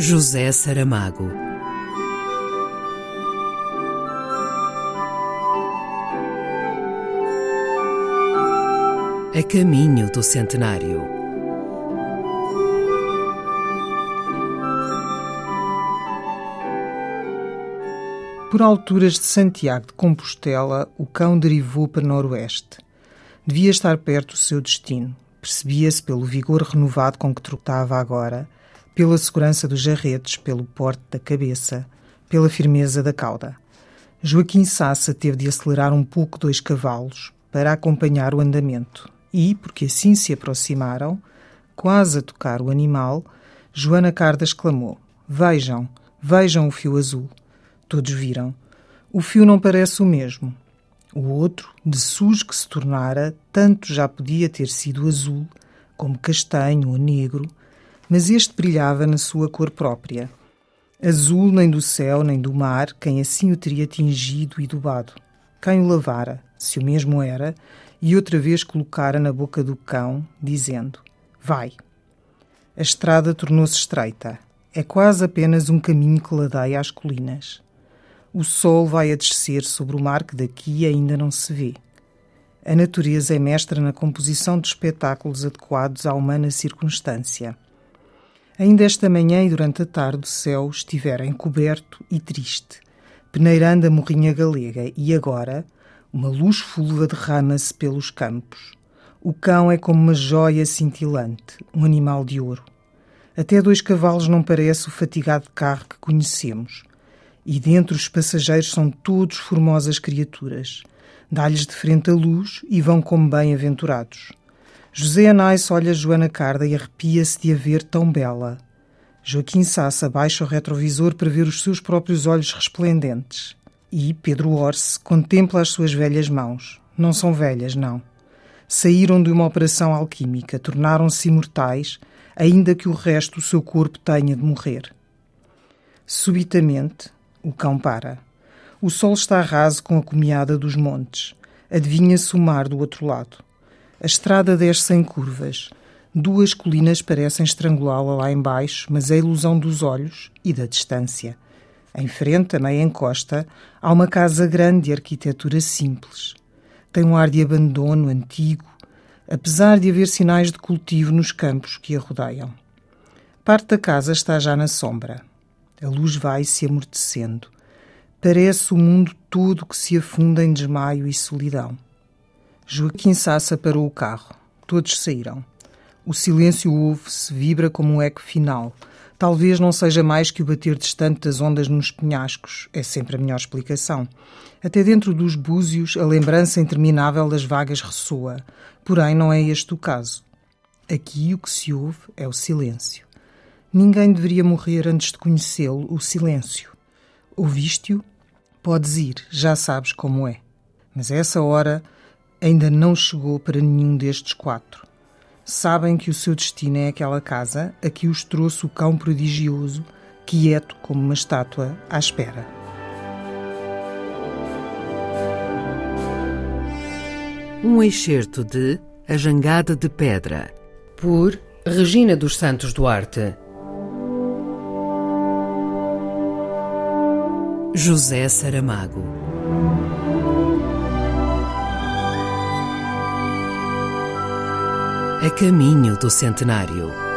José Saramago. A caminho do centenário. Por alturas de Santiago de Compostela, o cão derivou para noroeste. Devia estar perto do seu destino. Percebia-se pelo vigor renovado com que trotava agora, pela segurança dos jarretes, pelo porte da cabeça, pela firmeza da cauda. Joaquim Sassa teve de acelerar um pouco dois cavalos para acompanhar o andamento e, porque assim se aproximaram, quase a tocar o animal, Joana Carda exclamou: Vejam, vejam o fio azul. Todos viram. O fio não parece o mesmo. O outro, de sujo que se tornara, tanto já podia ter sido azul, como castanho ou negro, mas este brilhava na sua cor própria. Azul nem do céu nem do mar, quem assim o teria tingido e dubado. Quem o lavara, se o mesmo era, e outra vez colocara na boca do cão, dizendo: Vai. A estrada tornou-se estreita. É quase apenas um caminho que ladeia às colinas. O sol vai a descer sobre o mar que daqui ainda não se vê. A natureza é mestra na composição de espetáculos adequados à humana circunstância. Ainda esta manhã e durante a tarde o céu estivera encoberto e triste, peneirando a morrinha galega, e agora uma luz fulva derrama-se pelos campos. O cão é como uma joia cintilante, um animal de ouro. Até dois cavalos não parece o fatigado carro que conhecemos. E dentro os passageiros são todos formosas criaturas. Dá-lhes de frente a luz e vão como bem-aventurados. José Anais olha Joana Carda e arrepia-se de a ver tão bela. Joaquim Sassa baixa o retrovisor para ver os seus próprios olhos resplendentes. E Pedro Orse contempla as suas velhas mãos. Não são velhas, não. Saíram de uma operação alquímica, tornaram-se imortais, ainda que o resto do seu corpo tenha de morrer. Subitamente, o cão para. O sol está raso com a comiada dos montes. Adivinha-se o mar do outro lado. A estrada desce em curvas. Duas colinas parecem estrangulá-la lá embaixo, mas é a ilusão dos olhos e da distância. Em frente, a meia encosta, há uma casa grande de arquitetura simples. Tem um ar de abandono antigo, apesar de haver sinais de cultivo nos campos que a rodeiam. Parte da casa está já na sombra. A luz vai se amortecendo. Parece o mundo todo que se afunda em desmaio e solidão. Joaquim Sassa parou o carro. Todos saíram. O silêncio ouve-se, vibra como um eco final. Talvez não seja mais que o bater distante das ondas nos penhascos. É sempre a melhor explicação. Até dentro dos búzios, a lembrança interminável das vagas ressoa. Porém, não é este o caso. Aqui o que se ouve é o silêncio. Ninguém deveria morrer antes de conhecê-lo, o silêncio. Ouviste-o? Podes ir, já sabes como é. Mas a essa hora ainda não chegou para nenhum destes quatro. Sabem que o seu destino é aquela casa a que os trouxe o cão prodigioso, quieto como uma estátua à espera. Um excerto de A Jangada de Pedra, por Regina dos Santos Duarte. José Saramago. A caminho do centenário.